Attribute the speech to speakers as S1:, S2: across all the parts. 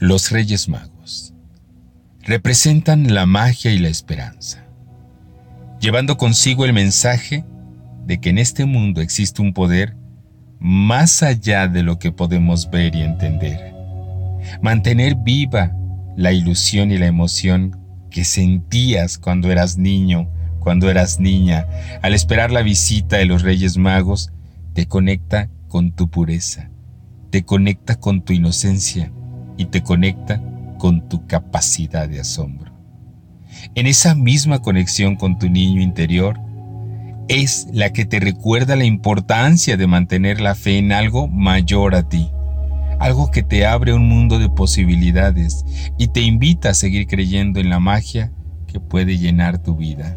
S1: Los Reyes Magos representan la magia y la esperanza, llevando consigo el mensaje de que en este mundo existe un poder más allá de lo que podemos ver y entender. Mantener viva la ilusión y la emoción que sentías cuando eras niño, cuando eras niña, al esperar la visita de los Reyes Magos, te conecta con tu pureza, te conecta con tu inocencia, y te conecta con tu capacidad de asombro. En esa misma conexión con tu niño interior es la que te recuerda la importancia de mantener la fe en algo mayor a ti, algo que te abre un mundo de posibilidades y te invita a seguir creyendo en la magia que puede llenar tu vida.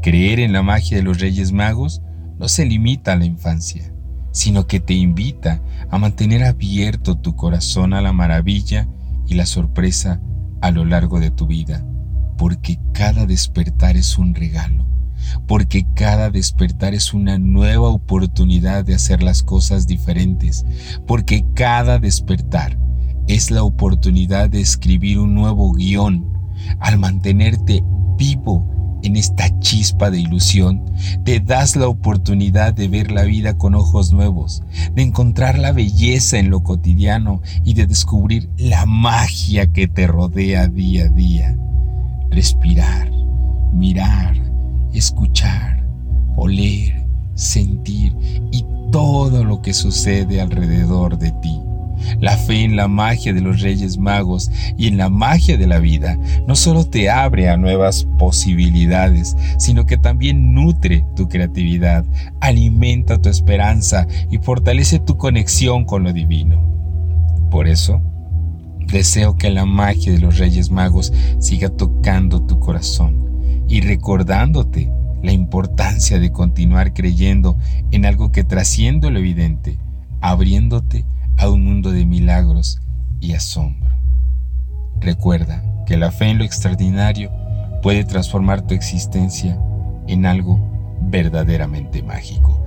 S1: Creer en la magia de los Reyes Magos no se limita a la infancia sino que te invita a mantener abierto tu corazón a la maravilla y la sorpresa a lo largo de tu vida, porque cada despertar es un regalo, porque cada despertar es una nueva oportunidad de hacer las cosas diferentes, porque cada despertar es la oportunidad de escribir un nuevo guion. Al mantenerte vivo en esta chispa de ilusión, te das la oportunidad de ver la vida con ojos nuevos, de encontrar la belleza en lo cotidiano y de descubrir la magia que te rodea día a día. Respirar, mirar, escuchar, oler, sentir y todo lo que sucede alrededor de ti la fe en la magia de los Reyes Magos y en la magia de la vida no solo te abre a nuevas posibilidades, sino que también nutre tu creatividad, alimenta tu esperanza y fortalece tu conexión con lo divino. Por eso, deseo que la magia de los Reyes Magos siga tocando tu corazón y recordándote la importancia de continuar creyendo en algo que trasciende lo evidente, abriéndote a un mundo de milagros y asombro. Recuerda que la fe en lo extraordinario puede transformar tu existencia en algo verdaderamente mágico.